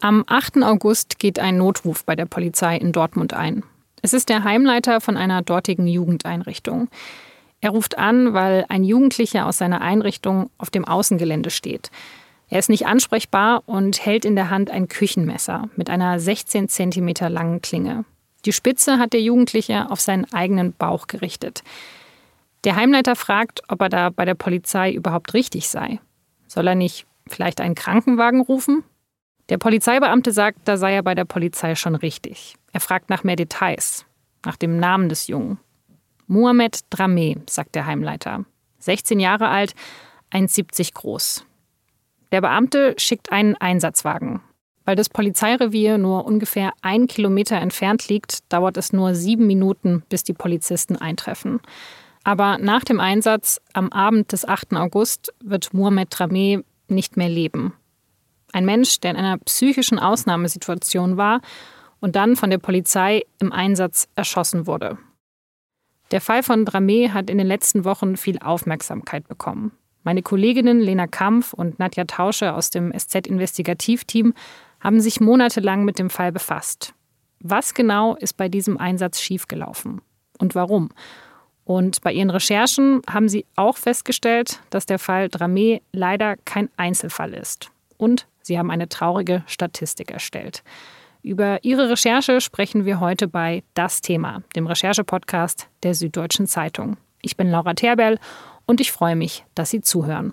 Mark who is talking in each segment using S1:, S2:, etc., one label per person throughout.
S1: Am 8. August geht ein Notruf bei der Polizei in Dortmund ein. Es ist der Heimleiter von einer dortigen Jugendeinrichtung. Er ruft an, weil ein Jugendlicher aus seiner Einrichtung auf dem Außengelände steht. Er ist nicht ansprechbar und hält in der Hand ein Küchenmesser mit einer 16 cm langen Klinge. Die Spitze hat der Jugendliche auf seinen eigenen Bauch gerichtet. Der Heimleiter fragt, ob er da bei der Polizei überhaupt richtig sei. Soll er nicht vielleicht einen Krankenwagen rufen? Der Polizeibeamte sagt, da sei er bei der Polizei schon richtig. Er fragt nach mehr Details, nach dem Namen des Jungen. Mohamed Dramé, sagt der Heimleiter. 16 Jahre alt, 1,70 groß. Der Beamte schickt einen Einsatzwagen. Weil das Polizeirevier nur ungefähr ein Kilometer entfernt liegt, dauert es nur sieben Minuten, bis die Polizisten eintreffen. Aber nach dem Einsatz am Abend des 8. August wird Mohamed Dramé nicht mehr leben. Ein Mensch, der in einer psychischen Ausnahmesituation war und dann von der Polizei im Einsatz erschossen wurde. Der Fall von Dramé hat in den letzten Wochen viel Aufmerksamkeit bekommen. Meine Kolleginnen Lena Kampf und Nadja Tausche aus dem SZ-Investigativteam haben sich monatelang mit dem Fall befasst. Was genau ist bei diesem Einsatz schiefgelaufen und warum? Und bei ihren Recherchen haben sie auch festgestellt, dass der Fall Dramé leider kein Einzelfall ist. Und sie haben eine traurige Statistik erstellt. Über ihre Recherche sprechen wir heute bei Das Thema, dem Recherche-Podcast der Süddeutschen Zeitung. Ich bin Laura Terberl und ich freue mich, dass Sie zuhören.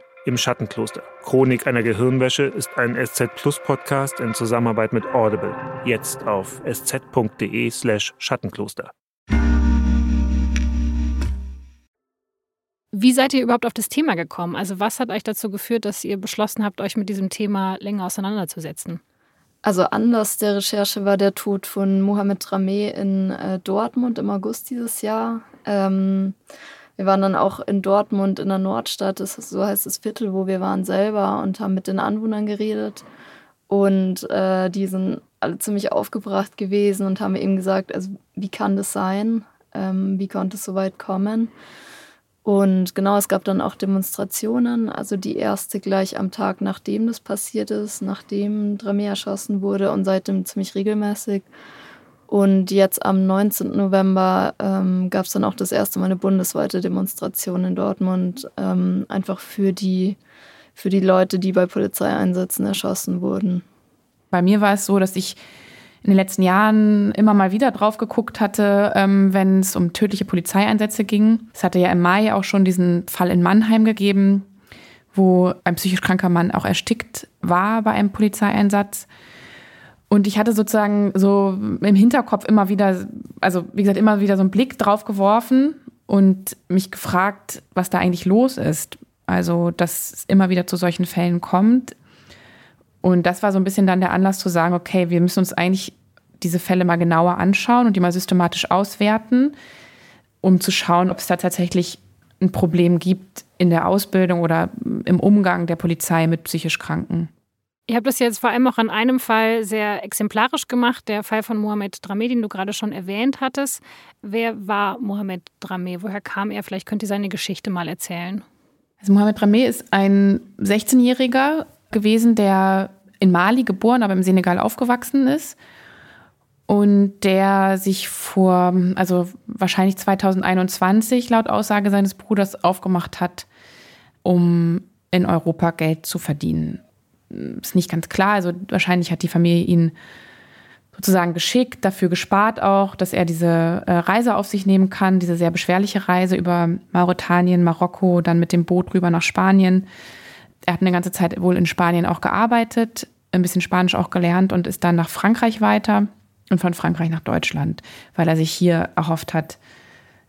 S2: Im Schattenkloster. Chronik einer Gehirnwäsche ist ein SZ Plus Podcast in Zusammenarbeit mit Audible. Jetzt auf sz.de/slash Schattenkloster.
S1: Wie seid ihr überhaupt auf das Thema gekommen? Also, was hat euch dazu geführt, dass ihr beschlossen habt, euch mit diesem Thema länger auseinanderzusetzen?
S3: Also Anlass der Recherche war der Tod von Mohamed Rameh in äh, Dortmund im August dieses Jahr. Ähm, wir waren dann auch in Dortmund in der Nordstadt, das ist, so heißt das Viertel, wo wir waren selber und haben mit den Anwohnern geredet. Und äh, die sind alle ziemlich aufgebracht gewesen und haben eben gesagt, also wie kann das sein? Ähm, wie konnte es so weit kommen? Und genau, es gab dann auch Demonstrationen, also die erste gleich am Tag, nachdem das passiert ist, nachdem Dramé erschossen wurde und seitdem ziemlich regelmäßig. Und jetzt am 19. November ähm, gab es dann auch das erste Mal eine bundesweite Demonstration in Dortmund, ähm, einfach für die, für die Leute, die bei Polizeieinsätzen erschossen wurden.
S4: Bei mir war es so, dass ich in den letzten Jahren immer mal wieder drauf geguckt hatte, ähm, wenn es um tödliche Polizeieinsätze ging. Es hatte ja im Mai auch schon diesen Fall in Mannheim gegeben, wo ein psychisch kranker Mann auch erstickt war bei einem Polizeieinsatz. Und ich hatte sozusagen so im Hinterkopf immer wieder, also wie gesagt, immer wieder so einen Blick drauf geworfen und mich gefragt, was da eigentlich los ist. Also, dass es immer wieder zu solchen Fällen kommt. Und das war so ein bisschen dann der Anlass zu sagen, okay, wir müssen uns eigentlich diese Fälle mal genauer anschauen und die mal systematisch auswerten, um zu schauen, ob es da tatsächlich ein Problem gibt in der Ausbildung oder im Umgang der Polizei mit psychisch Kranken.
S1: Ihr habt das jetzt vor allem auch an einem Fall sehr exemplarisch gemacht, der Fall von Mohamed Dramé, den du gerade schon erwähnt hattest. Wer war Mohamed Dramé? Woher kam er? Vielleicht könnt ihr seine Geschichte mal erzählen.
S4: Also Mohamed Dramé ist ein 16-Jähriger gewesen, der in Mali geboren, aber im Senegal aufgewachsen ist und der sich vor, also wahrscheinlich 2021 laut Aussage seines Bruders aufgemacht hat, um in Europa Geld zu verdienen ist nicht ganz klar. Also wahrscheinlich hat die Familie ihn sozusagen geschickt, dafür gespart auch, dass er diese äh, Reise auf sich nehmen kann, diese sehr beschwerliche Reise über Mauretanien, Marokko, dann mit dem Boot rüber nach Spanien. Er hat eine ganze Zeit wohl in Spanien auch gearbeitet, ein bisschen Spanisch auch gelernt und ist dann nach Frankreich weiter und von Frankreich nach Deutschland, weil er sich hier erhofft hat,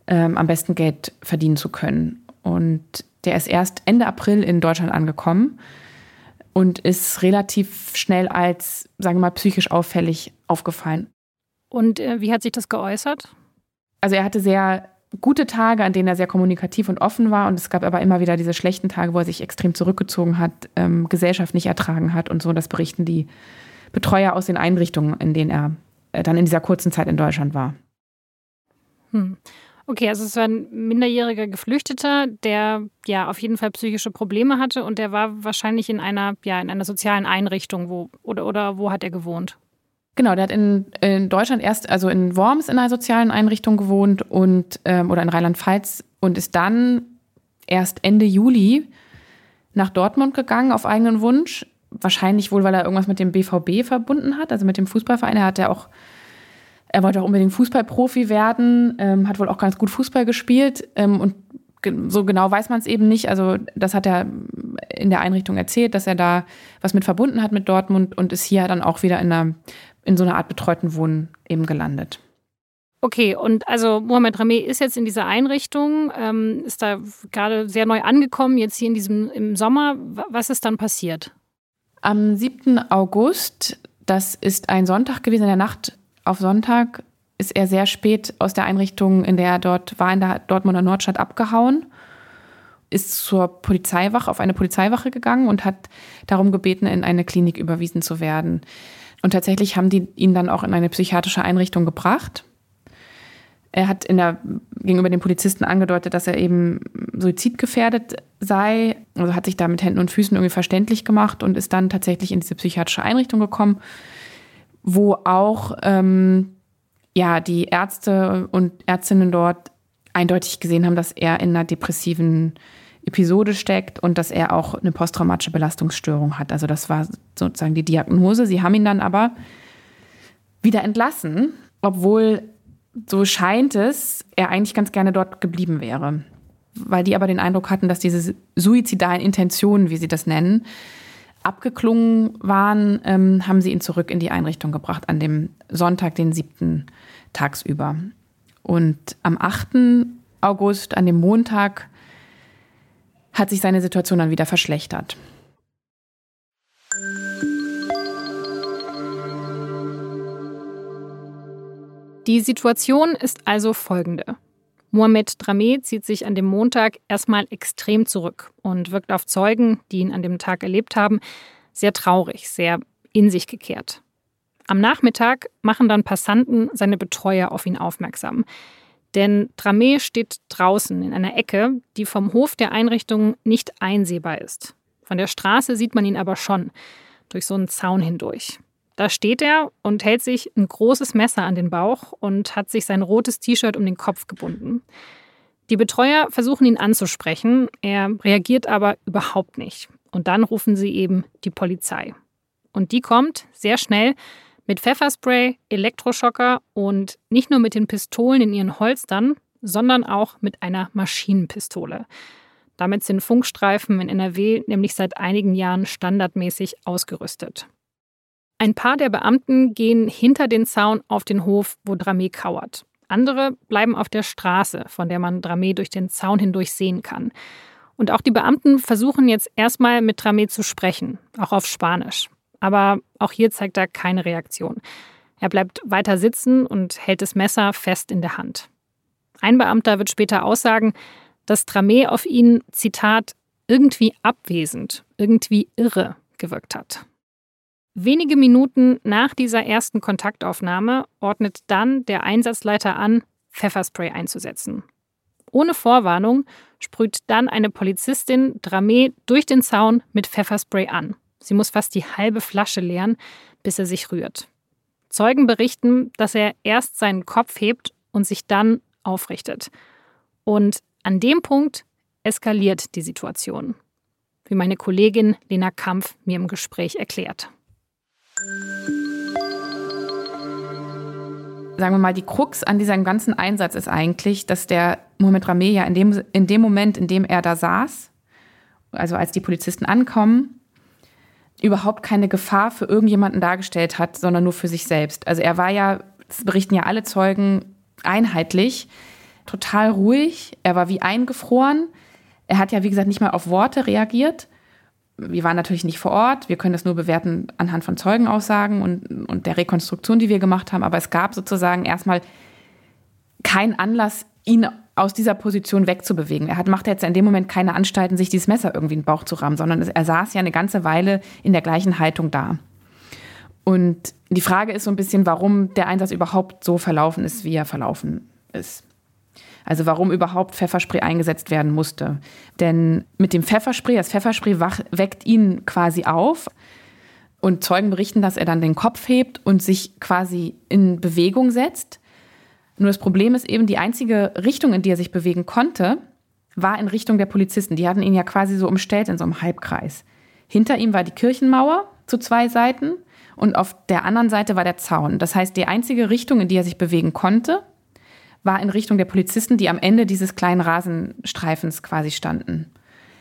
S4: ähm, am besten Geld verdienen zu können. Und der ist erst Ende April in Deutschland angekommen und ist relativ schnell als, sagen wir mal, psychisch auffällig aufgefallen.
S1: Und äh, wie hat sich das geäußert?
S4: Also er hatte sehr gute Tage, an denen er sehr kommunikativ und offen war. Und es gab aber immer wieder diese schlechten Tage, wo er sich extrem zurückgezogen hat, ähm, Gesellschaft nicht ertragen hat und so. Das berichten die Betreuer aus den Einrichtungen, in denen er äh, dann in dieser kurzen Zeit in Deutschland war.
S1: Hm. Okay, also es war ein minderjähriger Geflüchteter, der ja auf jeden Fall psychische Probleme hatte und der war wahrscheinlich in einer, ja, in einer sozialen Einrichtung, wo, oder, oder wo hat er gewohnt?
S4: Genau, der hat in, in Deutschland erst, also in Worms in einer sozialen Einrichtung gewohnt und ähm, oder in Rheinland-Pfalz und ist dann erst Ende Juli nach Dortmund gegangen auf eigenen Wunsch. Wahrscheinlich wohl, weil er irgendwas mit dem BVB verbunden hat, also mit dem Fußballverein. Er hat ja auch, er wollte auch unbedingt Fußballprofi werden, ähm, hat wohl auch ganz gut Fußball gespielt ähm, und so genau weiß man es eben nicht. Also das hat er in der Einrichtung erzählt, dass er da was mit verbunden hat mit Dortmund und ist hier dann auch wieder in einer in so einer Art betreuten Wohnen eben gelandet.
S1: Okay, und also Mohamed Rameh ist jetzt in dieser Einrichtung, ähm, ist da gerade sehr neu angekommen, jetzt hier in diesem im Sommer. Was ist dann passiert?
S4: Am 7. August, das ist ein Sonntag gewesen, in der Nacht auf Sonntag, ist er sehr spät aus der Einrichtung, in der er dort war, in der Dortmunder Nordstadt abgehauen, ist zur Polizeiwache, auf eine Polizeiwache gegangen und hat darum gebeten, in eine Klinik überwiesen zu werden. Und tatsächlich haben die ihn dann auch in eine psychiatrische Einrichtung gebracht. Er hat der, gegenüber den Polizisten angedeutet, dass er eben suizidgefährdet sei. Also hat sich da mit Händen und Füßen irgendwie verständlich gemacht und ist dann tatsächlich in diese psychiatrische Einrichtung gekommen, wo auch ähm, ja, die Ärzte und Ärztinnen dort eindeutig gesehen haben, dass er in einer depressiven Episode steckt und dass er auch eine posttraumatische Belastungsstörung hat. Also das war sozusagen die Diagnose. Sie haben ihn dann aber wieder entlassen, obwohl so scheint es, er eigentlich ganz gerne dort geblieben wäre. Weil die aber den Eindruck hatten, dass diese suizidalen Intentionen, wie sie das nennen, abgeklungen waren, ähm, haben sie ihn zurück in die Einrichtung gebracht an dem Sonntag, den siebten tagsüber. Und am 8. August, an dem Montag, hat sich seine Situation dann wieder verschlechtert.
S1: Die Situation ist also folgende. Mohamed Drameh zieht sich an dem Montag erstmal extrem zurück und wirkt auf Zeugen, die ihn an dem Tag erlebt haben, sehr traurig, sehr in sich gekehrt. Am Nachmittag machen dann Passanten seine Betreuer auf ihn aufmerksam. Denn Dramé steht draußen in einer Ecke, die vom Hof der Einrichtung nicht einsehbar ist. Von der Straße sieht man ihn aber schon, durch so einen Zaun hindurch. Da steht er und hält sich ein großes Messer an den Bauch und hat sich sein rotes T-Shirt um den Kopf gebunden. Die Betreuer versuchen ihn anzusprechen, er reagiert aber überhaupt nicht. Und dann rufen sie eben die Polizei. Und die kommt sehr schnell mit Pfefferspray, Elektroschocker und nicht nur mit den Pistolen in ihren Holstern, sondern auch mit einer Maschinenpistole. Damit sind Funkstreifen in NRW nämlich seit einigen Jahren standardmäßig ausgerüstet. Ein paar der Beamten gehen hinter den Zaun auf den Hof, wo Dramé kauert. Andere bleiben auf der Straße, von der man Dramé durch den Zaun hindurch sehen kann. Und auch die Beamten versuchen jetzt erstmal mit Dramé zu sprechen, auch auf Spanisch. Aber auch hier zeigt er keine Reaktion. Er bleibt weiter sitzen und hält das Messer fest in der Hand. Ein Beamter wird später aussagen, dass Tramé auf ihn, Zitat, irgendwie abwesend, irgendwie irre gewirkt hat. Wenige Minuten nach dieser ersten Kontaktaufnahme ordnet dann der Einsatzleiter an, Pfefferspray einzusetzen. Ohne Vorwarnung sprüht dann eine Polizistin Dramé durch den Zaun mit Pfefferspray an. Sie muss fast die halbe Flasche leeren, bis er sich rührt. Zeugen berichten, dass er erst seinen Kopf hebt und sich dann aufrichtet. Und an dem Punkt eskaliert die Situation, wie meine Kollegin Lena Kampf mir im Gespräch erklärt.
S4: Sagen wir mal, die Krux an diesem ganzen Einsatz ist eigentlich, dass der Mohamed Rameh ja in dem, in dem Moment, in dem er da saß, also als die Polizisten ankommen, überhaupt keine Gefahr für irgendjemanden dargestellt hat, sondern nur für sich selbst. Also er war ja, das berichten ja alle Zeugen einheitlich, total ruhig. Er war wie eingefroren. Er hat ja, wie gesagt, nicht mal auf Worte reagiert. Wir waren natürlich nicht vor Ort. Wir können das nur bewerten anhand von Zeugenaussagen und, und der Rekonstruktion, die wir gemacht haben. Aber es gab sozusagen erstmal keinen Anlass, ihn aus dieser Position wegzubewegen. Er hat, macht jetzt in dem Moment keine Anstalten, sich dieses Messer irgendwie in den Bauch zu rammen, sondern er saß ja eine ganze Weile in der gleichen Haltung da. Und die Frage ist so ein bisschen, warum der Einsatz überhaupt so verlaufen ist, wie er verlaufen ist. Also warum überhaupt Pfefferspray eingesetzt werden musste. Denn mit dem Pfefferspray, das Pfefferspray weckt ihn quasi auf. Und Zeugen berichten, dass er dann den Kopf hebt und sich quasi in Bewegung setzt. Nur das Problem ist eben, die einzige Richtung, in die er sich bewegen konnte, war in Richtung der Polizisten. Die hatten ihn ja quasi so umstellt in so einem Halbkreis. Hinter ihm war die Kirchenmauer zu zwei Seiten und auf der anderen Seite war der Zaun. Das heißt, die einzige Richtung, in die er sich bewegen konnte, war in Richtung der Polizisten, die am Ende dieses kleinen Rasenstreifens quasi standen.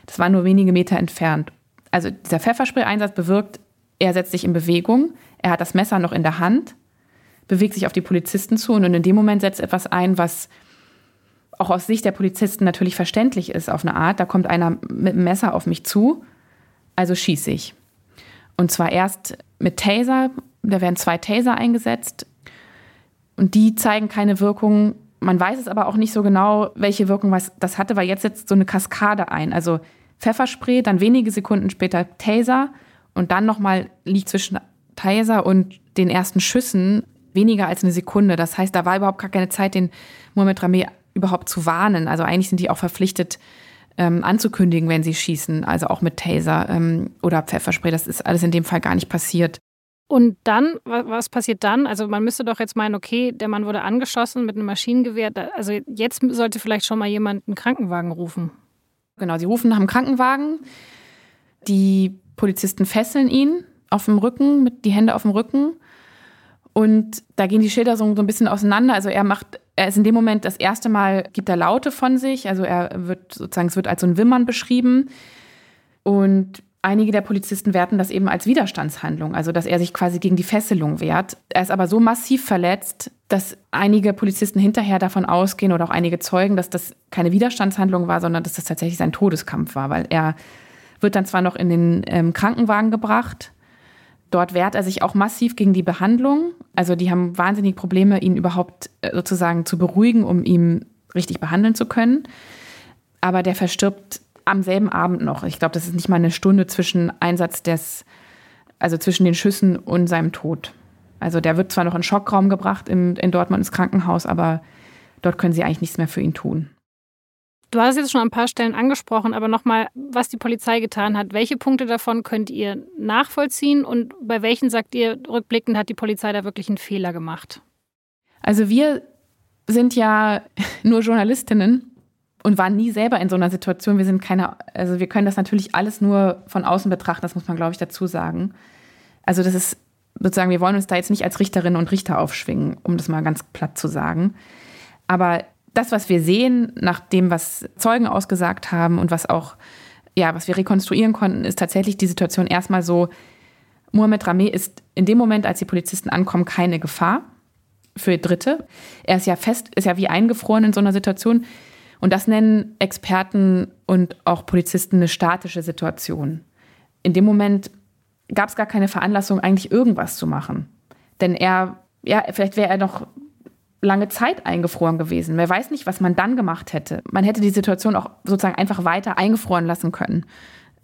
S4: Das war nur wenige Meter entfernt. Also dieser Pfefferspray-Einsatz bewirkt, er setzt sich in Bewegung, er hat das Messer noch in der Hand bewegt sich auf die Polizisten zu und in dem Moment setzt etwas ein, was auch aus Sicht der Polizisten natürlich verständlich ist auf eine Art. Da kommt einer mit einem Messer auf mich zu, also schieße ich. Und zwar erst mit Taser, da werden zwei Taser eingesetzt und die zeigen keine Wirkung. Man weiß es aber auch nicht so genau, welche Wirkung das hatte, weil jetzt setzt so eine Kaskade ein. Also Pfefferspray, dann wenige Sekunden später Taser und dann nochmal liegt zwischen Taser und den ersten Schüssen weniger als eine Sekunde. Das heißt, da war überhaupt gar keine Zeit, den Mohamed Rameh überhaupt zu warnen. Also eigentlich sind die auch verpflichtet, ähm, anzukündigen, wenn sie schießen, also auch mit Taser ähm, oder Pfefferspray. Das ist alles in dem Fall gar nicht passiert.
S1: Und dann, was passiert dann? Also man müsste doch jetzt meinen, okay, der Mann wurde angeschossen mit einem Maschinengewehr. Also jetzt sollte vielleicht schon mal jemand einen Krankenwagen rufen.
S4: Genau, sie rufen nach einem Krankenwagen. Die Polizisten fesseln ihn auf dem Rücken, mit die Hände auf dem Rücken und da gehen die Schilderungen so ein bisschen auseinander. Also er macht, er ist in dem Moment das erste Mal, gibt er Laute von sich. Also er wird sozusagen, es wird als so ein Wimmern beschrieben. Und einige der Polizisten werten das eben als Widerstandshandlung, also dass er sich quasi gegen die Fesselung wehrt. Er ist aber so massiv verletzt, dass einige Polizisten hinterher davon ausgehen oder auch einige Zeugen, dass das keine Widerstandshandlung war, sondern dass das tatsächlich sein Todeskampf war, weil er wird dann zwar noch in den ähm, Krankenwagen gebracht, Dort wehrt er sich auch massiv gegen die Behandlung. Also die haben wahnsinnig Probleme, ihn überhaupt äh, sozusagen zu beruhigen, um ihn richtig behandeln zu können. Aber der verstirbt am selben Abend noch. Ich glaube, das ist nicht mal eine Stunde zwischen Einsatz des, also zwischen den Schüssen und seinem Tod. Also der wird zwar noch in Schockraum gebracht in, in Dortmund ins Krankenhaus, aber dort können sie eigentlich nichts mehr für ihn tun.
S1: Du hast es jetzt schon an ein paar Stellen angesprochen, aber nochmal, was die Polizei getan hat. Welche Punkte davon könnt ihr nachvollziehen und bei welchen sagt ihr, rückblickend hat die Polizei da wirklich einen Fehler gemacht?
S4: Also wir sind ja nur Journalistinnen und waren nie selber in so einer Situation. Wir sind keine, also wir können das natürlich alles nur von außen betrachten, das muss man, glaube ich, dazu sagen. Also das ist sozusagen, wir wollen uns da jetzt nicht als Richterinnen und Richter aufschwingen, um das mal ganz platt zu sagen. Aber das, was wir sehen, nach dem, was Zeugen ausgesagt haben und was auch, ja, was wir rekonstruieren konnten, ist tatsächlich die Situation erstmal so, Mohamed Rameh ist in dem Moment, als die Polizisten ankommen, keine Gefahr für Dritte. Er ist ja fest, ist ja wie eingefroren in so einer Situation. Und das nennen Experten und auch Polizisten eine statische Situation. In dem Moment gab es gar keine Veranlassung, eigentlich irgendwas zu machen. Denn er, ja, vielleicht wäre er noch lange Zeit eingefroren gewesen. Wer weiß nicht, was man dann gemacht hätte. Man hätte die Situation auch sozusagen einfach weiter eingefroren lassen können.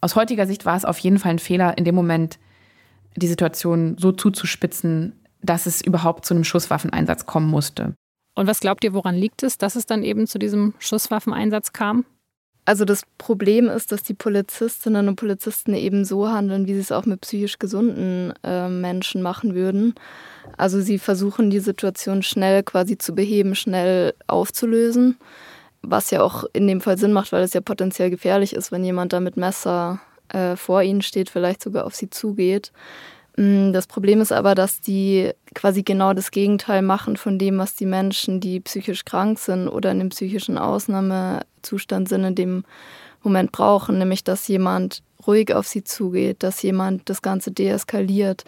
S4: Aus heutiger Sicht war es auf jeden Fall ein Fehler, in dem Moment die Situation so zuzuspitzen, dass es überhaupt zu einem Schusswaffeneinsatz kommen musste.
S1: Und was glaubt ihr, woran liegt es, dass es dann eben zu diesem Schusswaffeneinsatz kam?
S3: Also das Problem ist, dass die Polizistinnen und Polizisten eben so handeln, wie sie es auch mit psychisch gesunden äh, Menschen machen würden. Also sie versuchen die Situation schnell quasi zu beheben, schnell aufzulösen, was ja auch in dem Fall Sinn macht, weil es ja potenziell gefährlich ist, wenn jemand da mit Messer äh, vor ihnen steht, vielleicht sogar auf sie zugeht. Mm, das Problem ist aber, dass die quasi genau das Gegenteil machen von dem, was die Menschen, die psychisch krank sind oder in dem psychischen Ausnahmezustand sind, in dem Moment brauchen, nämlich dass jemand ruhig auf sie zugeht, dass jemand das Ganze deeskaliert.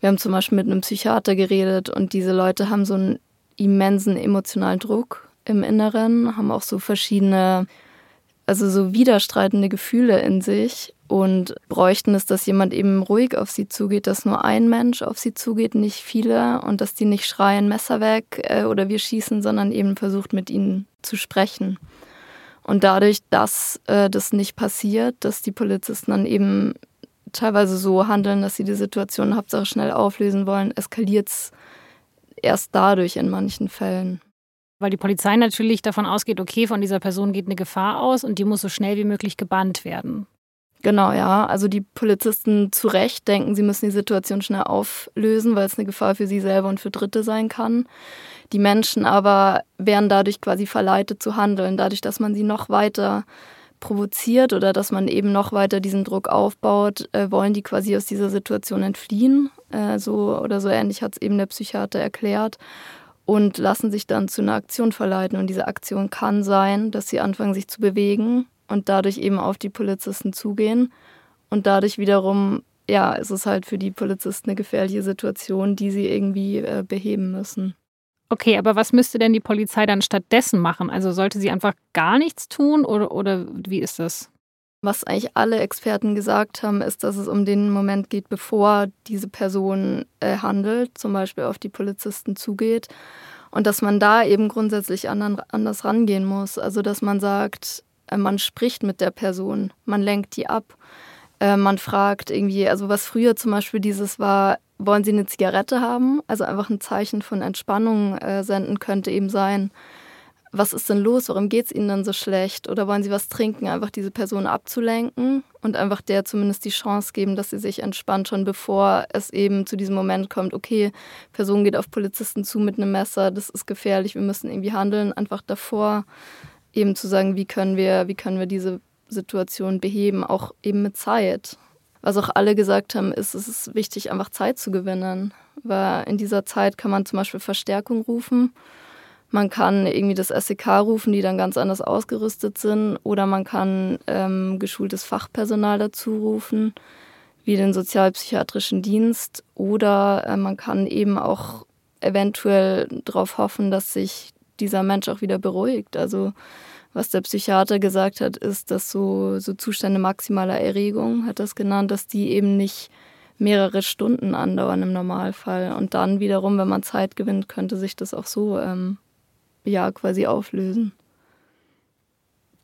S3: Wir haben zum Beispiel mit einem Psychiater geredet und diese Leute haben so einen immensen emotionalen Druck im Inneren, haben auch so verschiedene, also so widerstreitende Gefühle in sich und bräuchten es, dass jemand eben ruhig auf sie zugeht, dass nur ein Mensch auf sie zugeht, nicht viele und dass die nicht schreien, Messer weg äh, oder wir schießen, sondern eben versucht mit ihnen zu sprechen. Und dadurch, dass äh, das nicht passiert, dass die Polizisten dann eben teilweise so handeln, dass sie die Situation Hauptsache schnell auflösen wollen, eskaliert es erst dadurch in manchen Fällen.
S1: Weil die Polizei natürlich davon ausgeht, okay, von dieser Person geht eine Gefahr aus und die muss so schnell wie möglich gebannt werden.
S3: Genau, ja. Also die Polizisten zu Recht denken, sie müssen die Situation schnell auflösen, weil es eine Gefahr für sie selber und für Dritte sein kann. Die Menschen aber werden dadurch quasi verleitet zu handeln, dadurch, dass man sie noch weiter provoziert oder dass man eben noch weiter diesen Druck aufbaut, äh, wollen die quasi aus dieser Situation entfliehen. Äh, so oder so ähnlich hat es eben der Psychiater erklärt und lassen sich dann zu einer Aktion verleiten. Und diese Aktion kann sein, dass sie anfangen, sich zu bewegen und dadurch eben auf die Polizisten zugehen. Und dadurch wiederum, ja, ist es halt für die Polizisten eine gefährliche Situation, die sie irgendwie äh, beheben müssen.
S1: Okay, aber was müsste denn die Polizei dann stattdessen machen? Also sollte sie einfach gar nichts tun oder, oder wie ist das?
S3: Was eigentlich alle Experten gesagt haben, ist, dass es um den Moment geht, bevor diese Person äh, handelt, zum Beispiel auf die Polizisten zugeht. Und dass man da eben grundsätzlich anders rangehen muss. Also dass man sagt, äh, man spricht mit der Person, man lenkt die ab. Äh, man fragt irgendwie, also was früher zum Beispiel dieses war, wollen Sie eine Zigarette haben? Also einfach ein Zeichen von Entspannung äh, senden könnte eben sein, was ist denn los? Warum geht es Ihnen dann so schlecht? Oder wollen Sie was trinken? Einfach diese Person abzulenken und einfach der zumindest die Chance geben, dass sie sich entspannt, schon bevor es eben zu diesem Moment kommt, okay, Person geht auf Polizisten zu mit einem Messer, das ist gefährlich, wir müssen irgendwie handeln. Einfach davor eben zu sagen, wie können wir, wie können wir diese Situation beheben, auch eben mit Zeit. Was auch alle gesagt haben, ist, es ist wichtig, einfach Zeit zu gewinnen. Weil in dieser Zeit kann man zum Beispiel Verstärkung rufen. Man kann irgendwie das SEK rufen, die dann ganz anders ausgerüstet sind. Oder man kann ähm, geschultes Fachpersonal dazu rufen, wie den sozialpsychiatrischen Dienst. Oder äh, man kann eben auch eventuell darauf hoffen, dass sich dieser Mensch auch wieder beruhigt. Also was der Psychiater gesagt hat, ist, dass so, so Zustände maximaler Erregung, hat das genannt, dass die eben nicht mehrere Stunden andauern im Normalfall. Und dann wiederum, wenn man Zeit gewinnt, könnte sich das auch so ähm, ja quasi auflösen.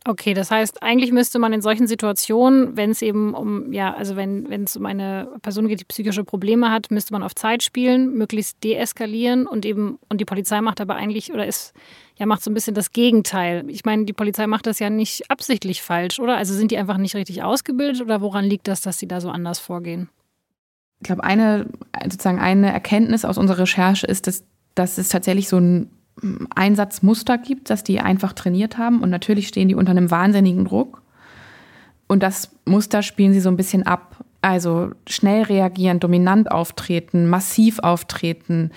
S1: Okay, das heißt, eigentlich müsste man in solchen Situationen, wenn es eben um, ja, also wenn, wenn es um eine Person geht, die psychische Probleme hat, müsste man auf Zeit spielen, möglichst deeskalieren und eben, und die Polizei macht aber eigentlich, oder ist, ja, macht so ein bisschen das Gegenteil. Ich meine, die Polizei macht das ja nicht absichtlich falsch, oder? Also sind die einfach nicht richtig ausgebildet oder woran liegt das, dass sie da so anders vorgehen?
S4: Ich glaube, eine, sozusagen eine Erkenntnis aus unserer Recherche ist, dass, dass es tatsächlich so ein Einsatzmuster gibt, dass die einfach trainiert haben. Und natürlich stehen die unter einem wahnsinnigen Druck. Und das Muster spielen sie so ein bisschen ab. Also schnell reagieren, dominant auftreten, massiv auftreten,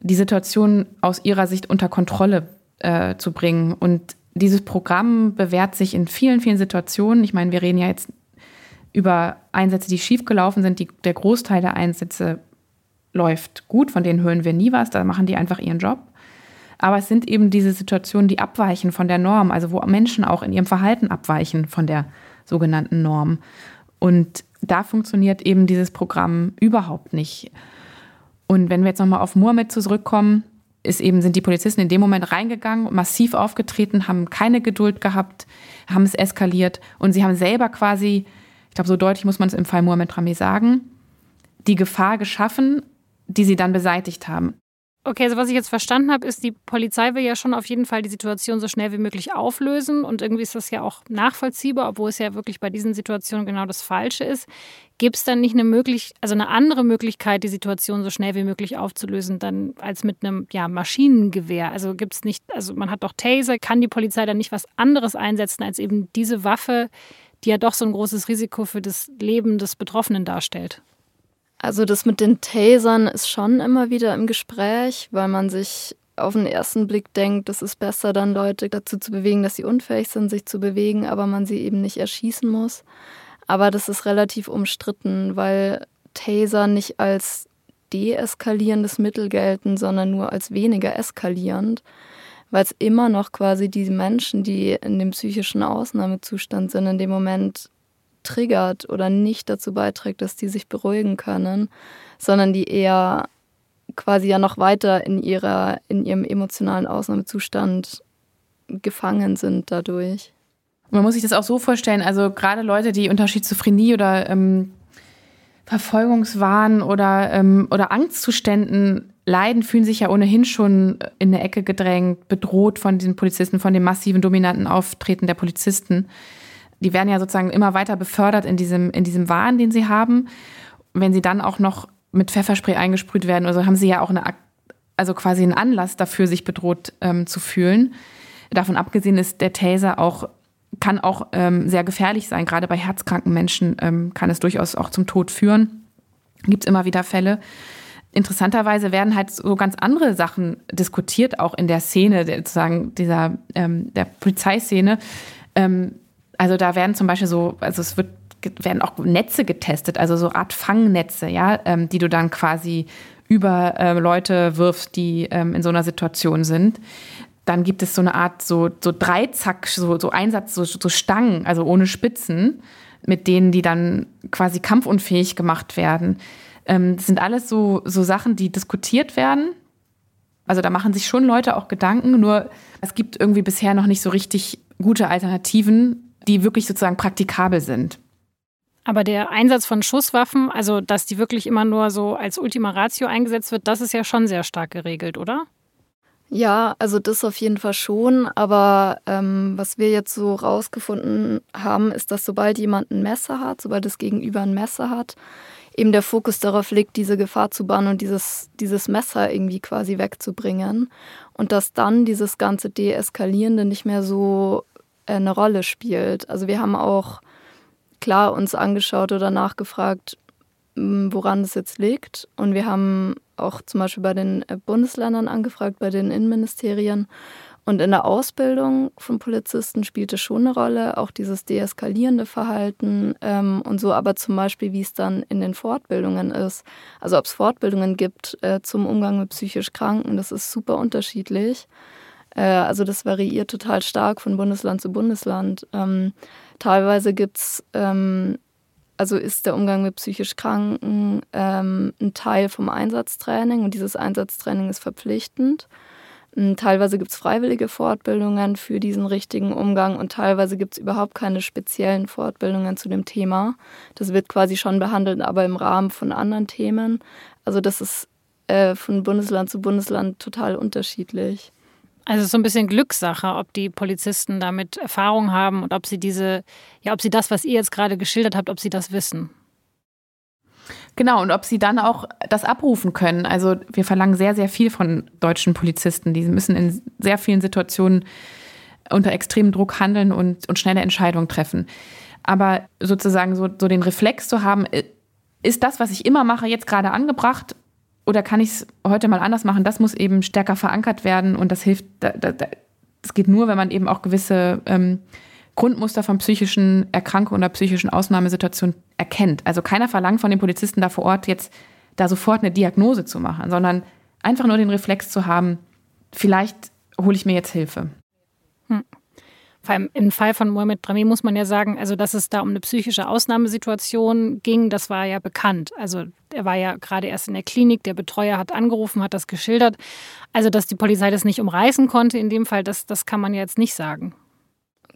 S4: die Situation aus ihrer Sicht unter Kontrolle äh, zu bringen. Und dieses Programm bewährt sich in vielen, vielen Situationen. Ich meine, wir reden ja jetzt über Einsätze, die schiefgelaufen sind. Die, der Großteil der Einsätze läuft gut, von denen hören wir nie was. Da machen die einfach ihren Job. Aber es sind eben diese Situationen, die abweichen von der Norm, also wo Menschen auch in ihrem Verhalten abweichen von der sogenannten Norm. Und da funktioniert eben dieses Programm überhaupt nicht. Und wenn wir jetzt nochmal auf Mohammed zurückkommen, ist eben, sind die Polizisten in dem Moment reingegangen, massiv aufgetreten, haben keine Geduld gehabt, haben es eskaliert und sie haben selber quasi, ich glaube, so deutlich muss man es im Fall Mohamed Rameh sagen, die Gefahr geschaffen, die sie dann beseitigt haben.
S1: Okay, also was ich jetzt verstanden habe, ist, die Polizei will ja schon auf jeden Fall die Situation so schnell wie möglich auflösen. Und irgendwie ist das ja auch nachvollziehbar, obwohl es ja wirklich bei diesen Situationen genau das Falsche ist. Gibt es dann nicht eine möglich, also eine andere Möglichkeit, die Situation so schnell wie möglich aufzulösen, dann als mit einem ja, Maschinengewehr? Also gibt es nicht, also man hat doch Taser, kann die Polizei dann nicht was anderes einsetzen als eben diese Waffe, die ja doch so ein großes Risiko für das Leben des Betroffenen darstellt?
S3: Also das mit den Tasern ist schon immer wieder im Gespräch, weil man sich auf den ersten Blick denkt, es ist besser, dann Leute dazu zu bewegen, dass sie unfähig sind, sich zu bewegen, aber man sie eben nicht erschießen muss. Aber das ist relativ umstritten, weil Taser nicht als deeskalierendes Mittel gelten, sondern nur als weniger eskalierend, weil es immer noch quasi die Menschen, die in dem psychischen Ausnahmezustand sind, in dem Moment triggert oder nicht dazu beiträgt, dass die sich beruhigen können, sondern die eher quasi ja noch weiter in ihrer in ihrem emotionalen Ausnahmezustand gefangen sind dadurch.
S4: Man muss sich das auch so vorstellen, also gerade Leute, die unter Schizophrenie oder ähm, Verfolgungswahn oder, ähm, oder Angstzuständen leiden, fühlen sich ja ohnehin schon in eine Ecke gedrängt, bedroht von den Polizisten, von dem massiven, dominanten Auftreten der Polizisten. Die werden ja sozusagen immer weiter befördert in diesem, in diesem Wahn, den sie haben. Wenn sie dann auch noch mit Pfefferspray eingesprüht werden, also haben sie ja auch eine, also quasi einen Anlass dafür, sich bedroht ähm, zu fühlen. Davon abgesehen ist der Taser auch kann auch ähm, sehr gefährlich sein. Gerade bei herzkranken Menschen ähm, kann es durchaus auch zum Tod führen. Gibt es immer wieder Fälle. Interessanterweise werden halt so ganz andere Sachen diskutiert, auch in der Szene, sozusagen dieser ähm, der Polizeiszene. Ähm, also da werden zum Beispiel so, also es wird werden auch Netze getestet, also so Art Fangnetze, ja, ähm, die du dann quasi über äh, Leute wirfst, die ähm, in so einer Situation sind. Dann gibt es so eine Art so, so Dreizack, so, so Einsatz, so, so Stangen, also ohne Spitzen, mit denen die dann quasi kampfunfähig gemacht werden. Ähm, das sind alles so, so Sachen, die diskutiert werden. Also da machen sich schon Leute auch Gedanken, nur es gibt irgendwie bisher noch nicht so richtig gute Alternativen, die wirklich sozusagen praktikabel sind.
S1: Aber der Einsatz von Schusswaffen, also dass die wirklich immer nur so als Ultima Ratio eingesetzt wird, das ist ja schon sehr stark geregelt, oder?
S3: Ja, also das auf jeden Fall schon. Aber ähm, was wir jetzt so rausgefunden haben, ist, dass sobald jemand ein Messer hat, sobald das Gegenüber ein Messer hat, eben der Fokus darauf liegt, diese Gefahr zu bannen und dieses, dieses Messer irgendwie quasi wegzubringen. Und dass dann dieses ganze Deeskalierende nicht mehr so eine Rolle spielt. Also wir haben auch klar uns angeschaut oder nachgefragt, woran das jetzt liegt. Und wir haben auch zum Beispiel bei den äh, Bundesländern angefragt, bei den Innenministerien. Und in der Ausbildung von Polizisten spielt es schon eine Rolle, auch dieses deeskalierende Verhalten ähm, und so, aber zum Beispiel, wie es dann in den Fortbildungen ist. Also ob es Fortbildungen gibt äh, zum Umgang mit psychisch Kranken, das ist super unterschiedlich. Äh, also das variiert total stark von Bundesland zu Bundesland. Ähm, teilweise gibt es ähm, also ist der Umgang mit psychisch Kranken ähm, ein Teil vom Einsatztraining und dieses Einsatztraining ist verpflichtend. Ähm, teilweise gibt es freiwillige Fortbildungen für diesen richtigen Umgang und teilweise gibt es überhaupt keine speziellen Fortbildungen zu dem Thema. Das wird quasi schon behandelt, aber im Rahmen von anderen Themen. Also das ist äh, von Bundesland zu Bundesland total unterschiedlich.
S1: Also so ein bisschen Glückssache, ob die Polizisten damit Erfahrung haben und ob sie diese, ja, ob sie das, was ihr jetzt gerade geschildert habt, ob sie das wissen.
S4: Genau, und ob sie dann auch das abrufen können. Also wir verlangen sehr, sehr viel von deutschen Polizisten. Die müssen in sehr vielen Situationen unter extremem Druck handeln und, und schnelle Entscheidungen treffen. Aber sozusagen so, so den Reflex zu haben, ist das, was ich immer mache, jetzt gerade angebracht oder kann ich es heute mal anders machen? Das muss eben stärker verankert werden und das hilft. Da, da, das geht nur, wenn man eben auch gewisse ähm, Grundmuster von psychischen Erkrankungen oder psychischen Ausnahmesituationen erkennt. Also keiner verlangt von den Polizisten da vor Ort jetzt da sofort eine Diagnose zu machen, sondern einfach nur den Reflex zu haben, vielleicht hole ich mir jetzt Hilfe. Hm.
S1: Vor allem im Fall von Mohamed Brahmi muss man ja sagen, also dass es da um eine psychische Ausnahmesituation ging, das war ja bekannt. Also er war ja gerade erst in der Klinik, der Betreuer hat angerufen, hat das geschildert. Also dass die Polizei das nicht umreißen konnte in dem Fall, das, das kann man ja jetzt nicht sagen.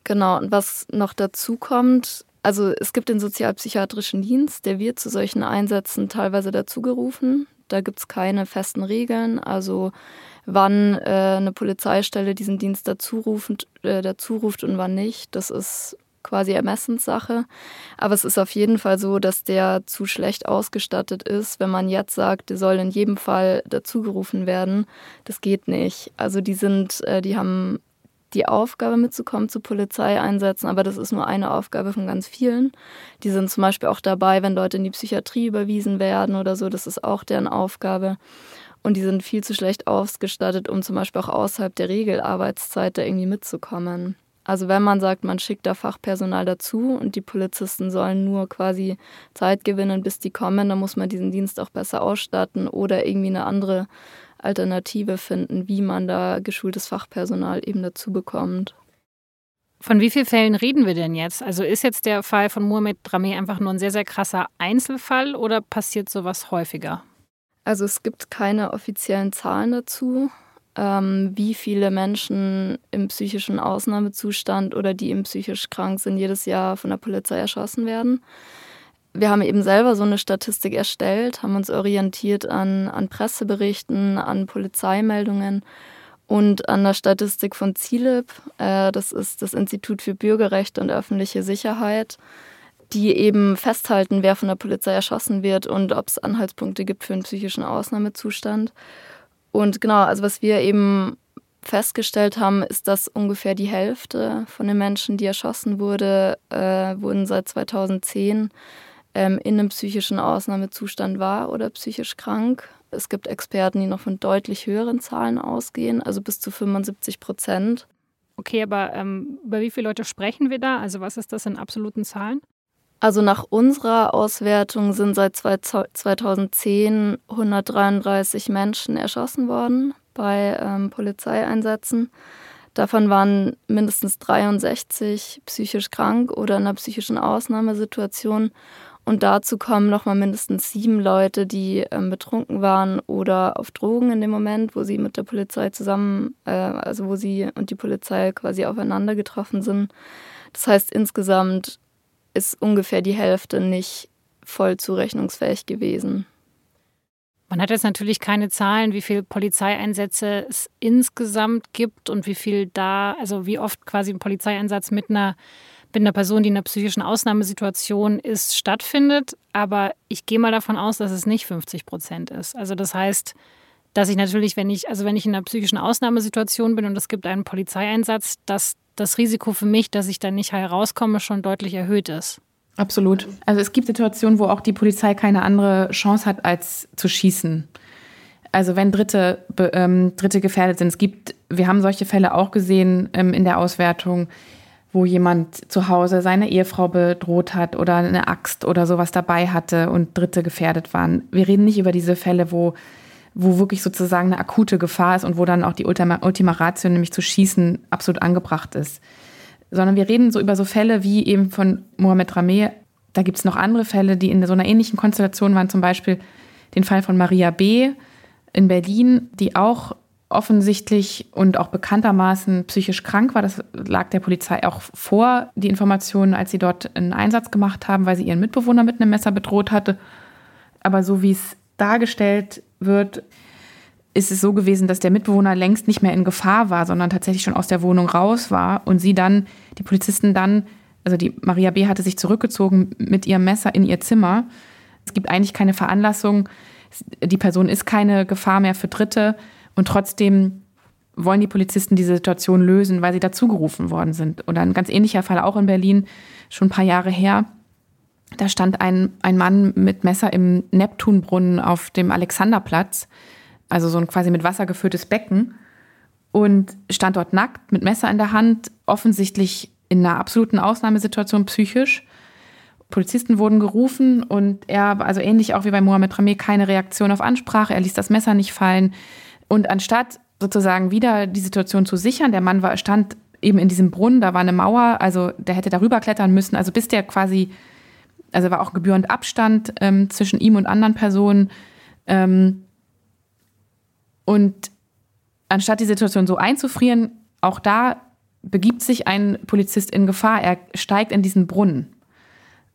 S3: Genau, und was noch dazu kommt, also es gibt den sozialpsychiatrischen Dienst, der wird zu solchen Einsätzen teilweise dazugerufen. Da gibt es keine festen Regeln. Also wann äh, eine Polizeistelle diesen Dienst dazu ruft, äh, dazu und wann nicht. Das ist quasi Ermessenssache. Aber es ist auf jeden Fall so, dass der zu schlecht ausgestattet ist, wenn man jetzt sagt, der soll in jedem Fall dazugerufen werden. Das geht nicht. Also die sind, äh, die haben die Aufgabe mitzukommen zu Polizeieinsätzen, aber das ist nur eine Aufgabe von ganz vielen. Die sind zum Beispiel auch dabei, wenn Leute in die Psychiatrie überwiesen werden oder so, das ist auch deren Aufgabe. und die sind viel zu schlecht ausgestattet, um zum Beispiel auch außerhalb der Regelarbeitszeit da irgendwie mitzukommen. Also wenn man sagt, man schickt da Fachpersonal dazu und die Polizisten sollen nur quasi Zeit gewinnen, bis die kommen, dann muss man diesen Dienst auch besser ausstatten oder irgendwie eine andere Alternative finden, wie man da geschultes Fachpersonal eben dazu bekommt.
S1: Von wie vielen Fällen reden wir denn jetzt? Also ist jetzt der Fall von Mohamed Drameh einfach nur ein sehr, sehr krasser Einzelfall oder passiert sowas häufiger?
S3: Also es gibt keine offiziellen Zahlen dazu, ähm, wie viele Menschen im psychischen Ausnahmezustand oder die eben psychisch krank sind, jedes Jahr von der Polizei erschossen werden. Wir haben eben selber so eine Statistik erstellt, haben uns orientiert an, an Presseberichten, an Polizeimeldungen und an der Statistik von CILIP. Äh, das ist das Institut für Bürgerrechte und öffentliche Sicherheit die eben festhalten, wer von der Polizei erschossen wird und ob es Anhaltspunkte gibt für einen psychischen Ausnahmezustand. Und genau, also was wir eben festgestellt haben, ist, dass ungefähr die Hälfte von den Menschen, die erschossen wurde, äh, wurden seit 2010 ähm, in einem psychischen Ausnahmezustand war oder psychisch krank. Es gibt Experten, die noch von deutlich höheren Zahlen ausgehen, also bis zu 75 Prozent.
S1: Okay, aber ähm, über wie viele Leute sprechen wir da? Also was ist das in absoluten Zahlen?
S3: Also nach unserer Auswertung sind seit 2010 133 Menschen erschossen worden bei ähm, Polizeieinsätzen. Davon waren mindestens 63 psychisch krank oder in einer psychischen Ausnahmesituation. Und dazu kommen nochmal mindestens sieben Leute, die ähm, betrunken waren oder auf Drogen in dem Moment, wo sie mit der Polizei zusammen, äh, also wo sie und die Polizei quasi aufeinander getroffen sind. Das heißt, insgesamt ist ungefähr die Hälfte nicht voll zurechnungsfähig gewesen.
S1: Man hat jetzt natürlich keine Zahlen, wie viele Polizeieinsätze es insgesamt gibt und wie viel da, also wie oft quasi ein Polizeieinsatz mit einer, mit einer Person, die in einer psychischen Ausnahmesituation ist, stattfindet. Aber ich gehe mal davon aus, dass es nicht 50 Prozent ist. Also das heißt, dass ich natürlich, wenn ich, also wenn ich in einer psychischen Ausnahmesituation bin und es gibt einen Polizeieinsatz, dass das Risiko für mich, dass ich da nicht herauskomme, schon deutlich erhöht ist.
S4: Absolut. Also es gibt Situationen, wo auch die Polizei keine andere Chance hat, als zu schießen. Also wenn Dritte, ähm, Dritte gefährdet sind. Es gibt, wir haben solche Fälle auch gesehen ähm, in der Auswertung, wo jemand zu Hause seine Ehefrau bedroht hat oder eine Axt oder sowas dabei hatte und Dritte gefährdet waren. Wir reden nicht über diese Fälle, wo wo wirklich sozusagen eine akute Gefahr ist und wo dann auch die Ultima, Ultima Ratio, nämlich zu schießen, absolut angebracht ist. Sondern wir reden so über so Fälle wie eben von Mohamed Rameh. Da gibt es noch andere Fälle, die in so einer ähnlichen Konstellation waren, zum Beispiel den Fall von Maria B. in Berlin, die auch offensichtlich und auch bekanntermaßen psychisch krank war. Das lag der Polizei auch vor, die Informationen, als sie dort einen Einsatz gemacht haben, weil sie ihren Mitbewohner mit einem Messer bedroht hatte. Aber so wie es dargestellt wird, ist es so gewesen, dass der Mitbewohner längst nicht mehr in Gefahr war, sondern tatsächlich schon aus der Wohnung raus war und sie dann, die Polizisten dann, also die Maria B. hatte sich zurückgezogen mit ihrem Messer in ihr Zimmer. Es gibt eigentlich keine Veranlassung, die Person ist keine Gefahr mehr für Dritte und trotzdem wollen die Polizisten diese Situation lösen, weil sie dazugerufen worden sind. Oder ein ganz ähnlicher Fall auch in Berlin, schon ein paar Jahre her. Da stand ein, ein Mann mit Messer im Neptunbrunnen auf dem Alexanderplatz, also so ein quasi mit Wasser gefülltes Becken, und stand dort nackt mit Messer in der Hand, offensichtlich in einer absoluten Ausnahmesituation psychisch. Polizisten wurden gerufen und er, also ähnlich auch wie bei Mohamed Rameh, keine Reaktion auf Ansprache. Er ließ das Messer nicht fallen. Und anstatt sozusagen wieder die Situation zu sichern, der Mann war, stand eben in diesem Brunnen, da war eine Mauer, also der hätte darüber klettern müssen. Also bis der quasi also war auch gebührend Abstand ähm, zwischen ihm und anderen Personen. Ähm, und anstatt die Situation so einzufrieren, auch da begibt sich ein Polizist in Gefahr. Er steigt in diesen Brunnen.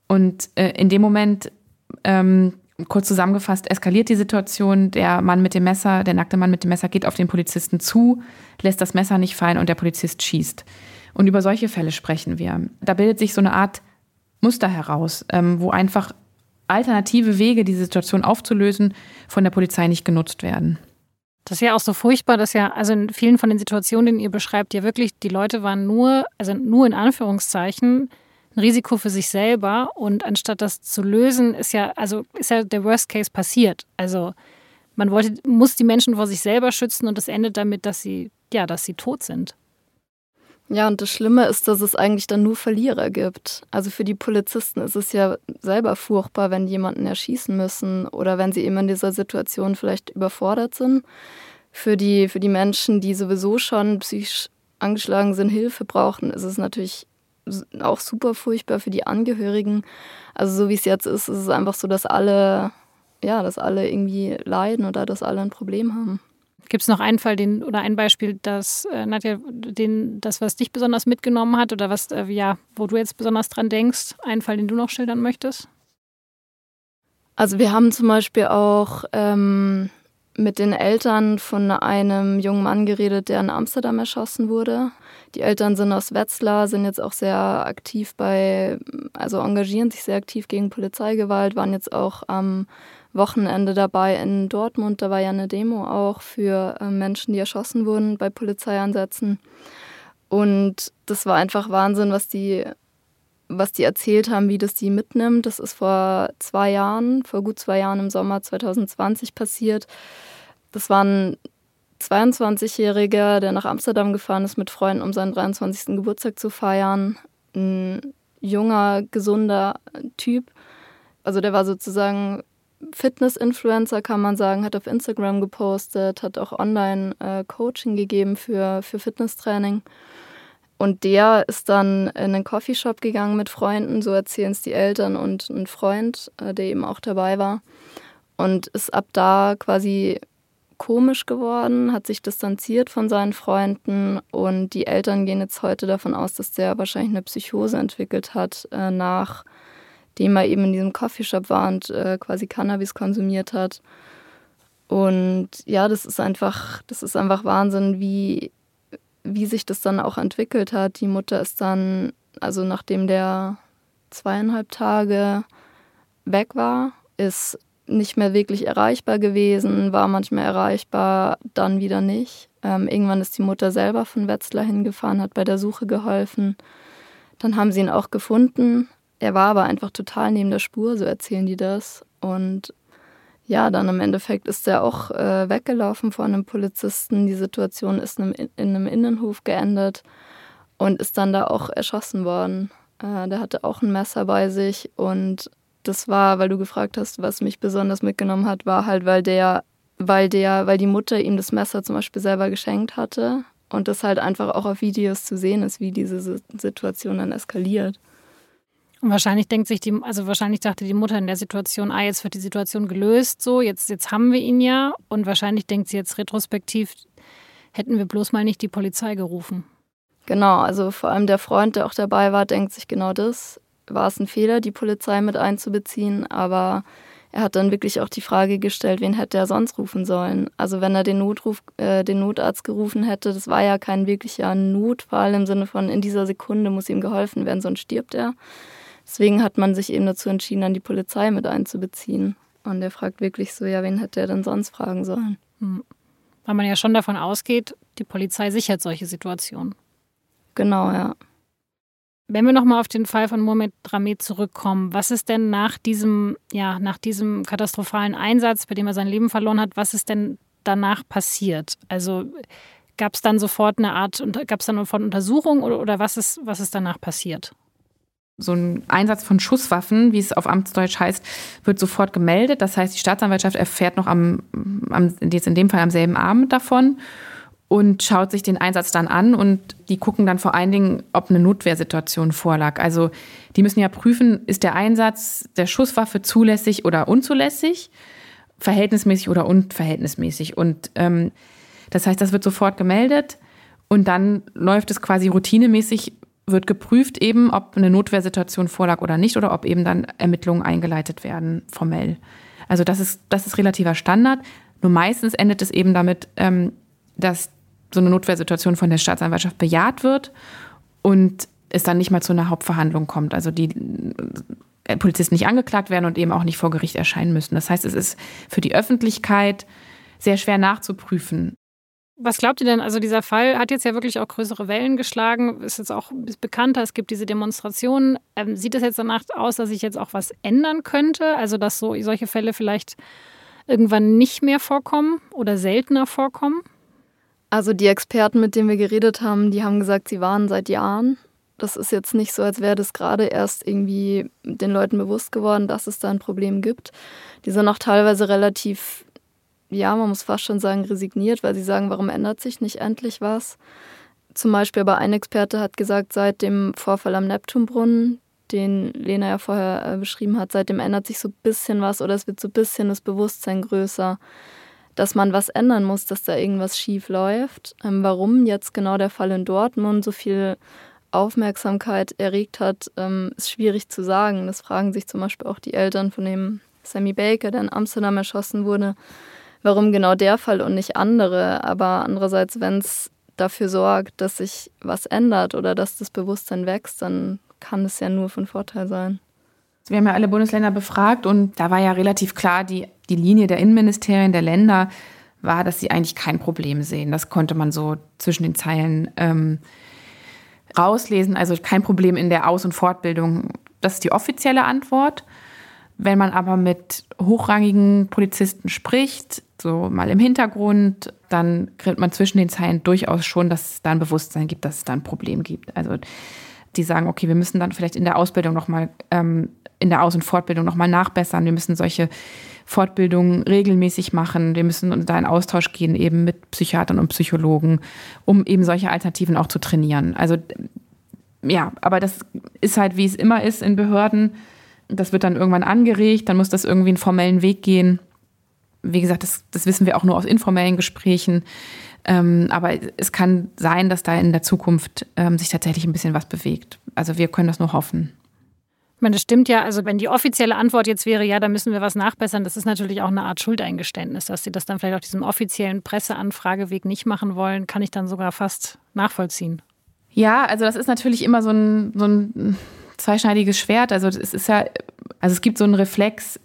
S4: Und äh, in dem Moment, ähm, kurz zusammengefasst, eskaliert die Situation. Der Mann mit dem Messer, der nackte Mann mit dem Messer geht auf den Polizisten zu, lässt das Messer nicht fallen und der Polizist schießt. Und über solche Fälle sprechen wir. Da bildet sich so eine Art Muster heraus, ähm, wo einfach alternative Wege, diese Situation aufzulösen, von der Polizei nicht genutzt werden.
S1: Das ist ja auch so furchtbar, dass ja, also in vielen von den Situationen, die ihr beschreibt, ja wirklich, die Leute waren nur, also nur in Anführungszeichen, ein Risiko für sich selber. Und anstatt das zu lösen, ist ja, also ist ja der Worst Case passiert. Also man wollte, muss die Menschen vor sich selber schützen und das endet damit, dass sie, ja, dass sie tot sind.
S3: Ja, und das Schlimme ist, dass es eigentlich dann nur Verlierer gibt. Also für die Polizisten ist es ja selber furchtbar, wenn jemanden erschießen müssen oder wenn sie eben in dieser Situation vielleicht überfordert sind. Für die, für die Menschen, die sowieso schon psychisch angeschlagen sind, Hilfe brauchen, ist es natürlich auch super furchtbar für die Angehörigen. Also so wie es jetzt ist, ist es einfach so, dass alle, ja, dass alle irgendwie leiden oder dass alle ein Problem haben.
S1: Gibt es noch einen Fall den, oder ein Beispiel, das, äh, Nadja, den, das, was dich besonders mitgenommen hat oder was, äh, ja, wo du jetzt besonders dran denkst? Einen Fall, den du noch schildern möchtest?
S3: Also wir haben zum Beispiel auch ähm, mit den Eltern von einem jungen Mann geredet, der in Amsterdam erschossen wurde. Die Eltern sind aus Wetzlar, sind jetzt auch sehr aktiv bei, also engagieren sich sehr aktiv gegen Polizeigewalt, waren jetzt auch am Wochenende dabei in Dortmund. Da war ja eine Demo auch für äh, Menschen, die erschossen wurden bei Polizeieinsätzen. Und das war einfach Wahnsinn, was die, was die erzählt haben, wie das die mitnimmt. Das ist vor zwei Jahren, vor gut zwei Jahren im Sommer 2020 passiert. Das war ein 22-Jähriger, der nach Amsterdam gefahren ist mit Freunden, um seinen 23. Geburtstag zu feiern. Ein junger, gesunder Typ. Also der war sozusagen Fitness-Influencer, kann man sagen, hat auf Instagram gepostet, hat auch Online-Coaching gegeben für, für Fitnesstraining. Und der ist dann in einen Coffeeshop gegangen mit Freunden, so erzählen es die Eltern und ein Freund, äh, der eben auch dabei war. Und ist ab da quasi komisch geworden, hat sich distanziert von seinen Freunden und die Eltern gehen jetzt heute davon aus, dass der wahrscheinlich eine Psychose entwickelt hat äh, nach dem er eben in diesem Coffeeshop war und äh, quasi Cannabis konsumiert hat. Und ja, das ist einfach, das ist einfach Wahnsinn, wie, wie sich das dann auch entwickelt hat. Die Mutter ist dann, also nachdem der zweieinhalb Tage weg war, ist nicht mehr wirklich erreichbar gewesen, war manchmal erreichbar, dann wieder nicht. Ähm, irgendwann ist die Mutter selber von Wetzlar hingefahren, hat bei der Suche geholfen. Dann haben sie ihn auch gefunden, er war aber einfach total neben der Spur, so erzählen die das. Und ja, dann im Endeffekt ist er auch äh, weggelaufen vor einem Polizisten. Die Situation ist in einem, in einem Innenhof geendet und ist dann da auch erschossen worden. Äh, der hatte auch ein Messer bei sich und das war, weil du gefragt hast, was mich besonders mitgenommen hat, war halt, weil der, weil der, weil die Mutter ihm das Messer zum Beispiel selber geschenkt hatte und das halt einfach auch auf Videos zu sehen ist, wie diese Situation dann eskaliert.
S1: Und wahrscheinlich denkt sich die, also wahrscheinlich dachte die Mutter in der Situation, ah, jetzt wird die Situation gelöst, so, jetzt, jetzt haben wir ihn ja. Und wahrscheinlich denkt sie jetzt retrospektiv, hätten wir bloß mal nicht die Polizei gerufen.
S3: Genau, also vor allem der Freund, der auch dabei war, denkt sich genau das. War es ein Fehler, die Polizei mit einzubeziehen, aber er hat dann wirklich auch die Frage gestellt, wen hätte er sonst rufen sollen. Also wenn er den Notruf, äh, den Notarzt gerufen hätte, das war ja kein wirklicher Notfall im Sinne von in dieser Sekunde muss ihm geholfen werden, sonst stirbt er. Deswegen hat man sich eben dazu entschieden, dann die Polizei mit einzubeziehen. Und er fragt wirklich so, ja, wen hätte er denn sonst fragen sollen? Hm.
S1: Weil man ja schon davon ausgeht, die Polizei sichert solche Situationen.
S3: Genau, ja.
S1: Wenn wir nochmal auf den Fall von Mohamed Rameh zurückkommen, was ist denn nach diesem, ja, nach diesem katastrophalen Einsatz, bei dem er sein Leben verloren hat, was ist denn danach passiert? Also gab es dann sofort eine Art, gab es dann sofort Untersuchung oder, oder was, ist, was ist danach passiert?
S4: So ein Einsatz von Schusswaffen, wie es auf Amtsdeutsch heißt, wird sofort gemeldet. Das heißt, die Staatsanwaltschaft erfährt noch am, am jetzt in dem Fall am selben Abend davon und schaut sich den Einsatz dann an und die gucken dann vor allen Dingen, ob eine Notwehrsituation vorlag. Also die müssen ja prüfen, ist der Einsatz der Schusswaffe zulässig oder unzulässig, verhältnismäßig oder unverhältnismäßig. Und ähm, das heißt, das wird sofort gemeldet und dann läuft es quasi routinemäßig wird geprüft eben, ob eine Notwehrsituation vorlag oder nicht oder ob eben dann Ermittlungen eingeleitet werden, formell. Also das ist, das ist relativer Standard. Nur meistens endet es eben damit, ähm, dass so eine Notwehrsituation von der Staatsanwaltschaft bejaht wird und es dann nicht mal zu einer Hauptverhandlung kommt. Also die äh, Polizisten nicht angeklagt werden und eben auch nicht vor Gericht erscheinen müssen. Das heißt, es ist für die Öffentlichkeit sehr schwer nachzuprüfen,
S1: was glaubt ihr denn? Also dieser Fall hat jetzt ja wirklich auch größere Wellen geschlagen, ist jetzt auch bekannter, es gibt diese Demonstrationen. Ähm, sieht es jetzt danach aus, dass sich jetzt auch was ändern könnte? Also dass so solche Fälle vielleicht irgendwann nicht mehr vorkommen oder seltener vorkommen?
S3: Also die Experten, mit denen wir geredet haben, die haben gesagt, sie waren seit Jahren. Das ist jetzt nicht so, als wäre das gerade erst irgendwie den Leuten bewusst geworden, dass es da ein Problem gibt. Die sind auch teilweise relativ, ja, man muss fast schon sagen, resigniert, weil sie sagen, warum ändert sich nicht endlich was? Zum Beispiel aber ein Experte hat gesagt, seit dem Vorfall am Neptunbrunnen, den Lena ja vorher äh, beschrieben hat, seitdem ändert sich so ein bisschen was oder es wird so ein bisschen das Bewusstsein größer, dass man was ändern muss, dass da irgendwas schief läuft. Ähm, warum jetzt genau der Fall in Dortmund so viel Aufmerksamkeit erregt hat, ähm, ist schwierig zu sagen. Das fragen sich zum Beispiel auch die Eltern von dem Sammy Baker, der in Amsterdam erschossen wurde. Warum genau der Fall und nicht andere? Aber andererseits, wenn es dafür sorgt, dass sich was ändert oder dass das Bewusstsein wächst, dann kann es ja nur von Vorteil sein.
S4: Wir haben ja alle Bundesländer befragt und da war ja relativ klar, die, die Linie der Innenministerien der Länder war, dass sie eigentlich kein Problem sehen. Das konnte man so zwischen den Zeilen ähm, rauslesen. Also kein Problem in der Aus- und Fortbildung. Das ist die offizielle Antwort. Wenn man aber mit hochrangigen Polizisten spricht, so mal im Hintergrund, dann kriegt man zwischen den Zeilen durchaus schon, dass es da ein Bewusstsein gibt, dass es da ein Problem gibt. Also die sagen, okay, wir müssen dann vielleicht in der Ausbildung nochmal, ähm, in der Aus- und Fortbildung nochmal nachbessern. Wir müssen solche Fortbildungen regelmäßig machen. Wir müssen da in Austausch gehen, eben mit Psychiatern und Psychologen, um eben solche Alternativen auch zu trainieren. Also ja, aber das ist halt, wie es immer ist in Behörden. Das wird dann irgendwann angeregt, dann muss das irgendwie einen formellen Weg gehen. Wie gesagt, das, das wissen wir auch nur aus informellen Gesprächen. Ähm, aber es kann sein, dass da in der Zukunft ähm, sich tatsächlich ein bisschen was bewegt. Also wir können das nur hoffen.
S1: Ich meine, das stimmt ja. Also wenn die offizielle Antwort jetzt wäre, ja, da müssen wir was nachbessern, das ist natürlich auch eine Art Schuldeingeständnis, dass sie das dann vielleicht auf diesem offiziellen Presseanfrageweg nicht machen wollen, kann ich dann sogar fast nachvollziehen.
S4: Ja, also das ist natürlich immer so ein, so ein zweischneidiges Schwert. Also es ist ja, also es gibt so einen Reflex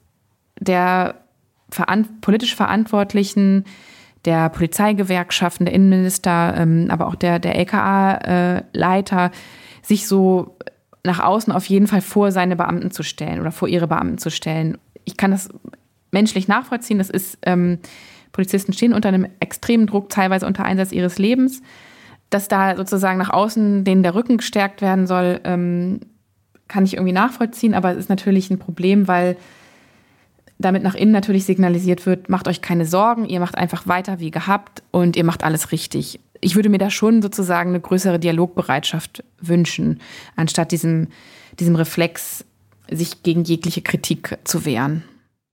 S4: der veran politisch Verantwortlichen, der Polizeigewerkschaften, der Innenminister, ähm, aber auch der, der LKA-Leiter, äh, sich so nach außen auf jeden Fall vor seine Beamten zu stellen oder vor ihre Beamten zu stellen. Ich kann das menschlich nachvollziehen. Das ist, ähm, Polizisten stehen unter einem extremen Druck, teilweise unter Einsatz ihres Lebens. Dass da sozusagen nach außen denen der Rücken gestärkt werden soll, ähm, kann ich irgendwie nachvollziehen, aber es ist natürlich ein Problem, weil damit nach innen natürlich signalisiert wird, macht euch keine Sorgen, ihr macht einfach weiter wie gehabt und ihr macht alles richtig. Ich würde mir da schon sozusagen eine größere Dialogbereitschaft wünschen, anstatt diesem, diesem Reflex, sich gegen jegliche Kritik zu wehren.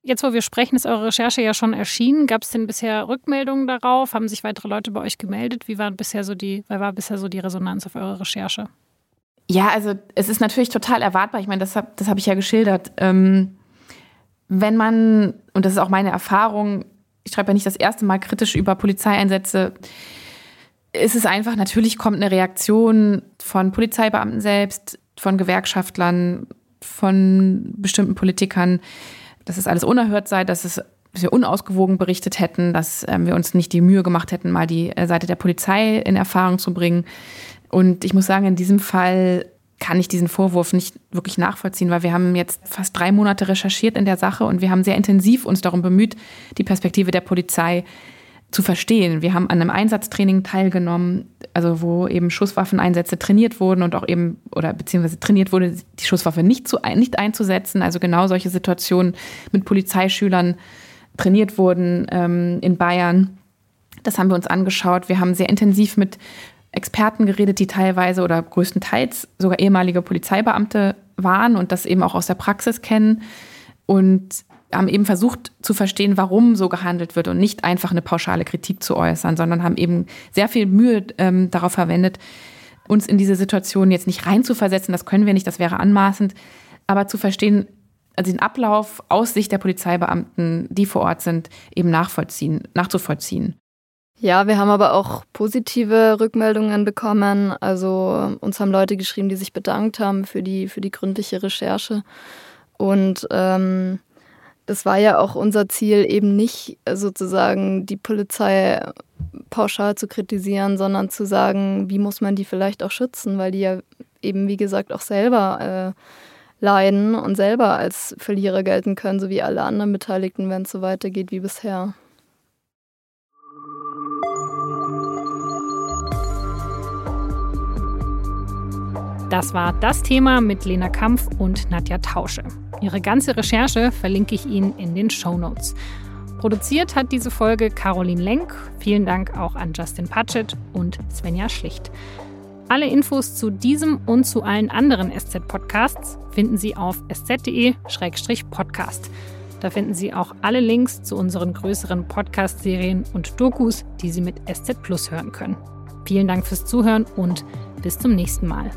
S1: Jetzt, wo wir sprechen, ist eure Recherche ja schon erschienen. Gab es denn bisher Rückmeldungen darauf? Haben sich weitere Leute bei euch gemeldet? Wie war bisher so die, war bisher so die Resonanz auf eure Recherche?
S4: Ja, also es ist natürlich total erwartbar. Ich meine, das habe das hab ich ja geschildert. Ähm, wenn man, und das ist auch meine Erfahrung, ich schreibe ja nicht das erste Mal kritisch über Polizeieinsätze, ist es einfach, natürlich kommt eine Reaktion von Polizeibeamten selbst, von Gewerkschaftlern, von bestimmten Politikern, dass es alles unerhört sei, dass es dass wir unausgewogen berichtet hätten, dass ähm, wir uns nicht die Mühe gemacht hätten, mal die äh, Seite der Polizei in Erfahrung zu bringen. Und ich muss sagen, in diesem Fall kann ich diesen Vorwurf nicht wirklich nachvollziehen, weil wir haben jetzt fast drei Monate recherchiert in der Sache und wir haben sehr intensiv uns darum bemüht, die Perspektive der Polizei zu verstehen. Wir haben an einem Einsatztraining teilgenommen, also wo eben Schusswaffeneinsätze trainiert wurden und auch eben oder beziehungsweise trainiert wurde, die Schusswaffe nicht, zu, nicht einzusetzen. Also genau solche Situationen mit Polizeischülern trainiert wurden ähm, in Bayern. Das haben wir uns angeschaut. Wir haben sehr intensiv mit Experten geredet, die teilweise oder größtenteils sogar ehemalige Polizeibeamte waren und das eben auch aus der Praxis kennen und haben eben versucht zu verstehen, warum so gehandelt wird und nicht einfach eine pauschale Kritik zu äußern, sondern haben eben sehr viel Mühe ähm, darauf verwendet, uns in diese Situation jetzt nicht reinzuversetzen, das können wir nicht, das wäre anmaßend, aber zu verstehen, also den Ablauf aus Sicht der Polizeibeamten, die vor Ort sind, eben nachvollziehen, nachzuvollziehen.
S3: Ja, wir haben aber auch positive Rückmeldungen bekommen. Also uns haben Leute geschrieben, die sich bedankt haben für die, für die gründliche Recherche. Und ähm, das war ja auch unser Ziel, eben nicht sozusagen die Polizei pauschal zu kritisieren, sondern zu sagen, wie muss man die vielleicht auch schützen, weil die ja eben, wie gesagt, auch selber äh, leiden und selber als Verlierer gelten können, so wie alle anderen Beteiligten, wenn es so weitergeht wie bisher.
S1: Das war das Thema mit Lena Kampf und Nadja Tausche. Ihre ganze Recherche verlinke ich Ihnen in den Show Notes. Produziert hat diese Folge Caroline Lenk. Vielen Dank auch an Justin Patchett und Svenja Schlicht. Alle Infos zu diesem und zu allen anderen SZ-Podcasts finden Sie auf sz.de-podcast. Da finden Sie auch alle Links zu unseren größeren Podcast-Serien und Dokus, die Sie mit SZ Plus hören können. Vielen Dank fürs Zuhören und bis zum nächsten Mal.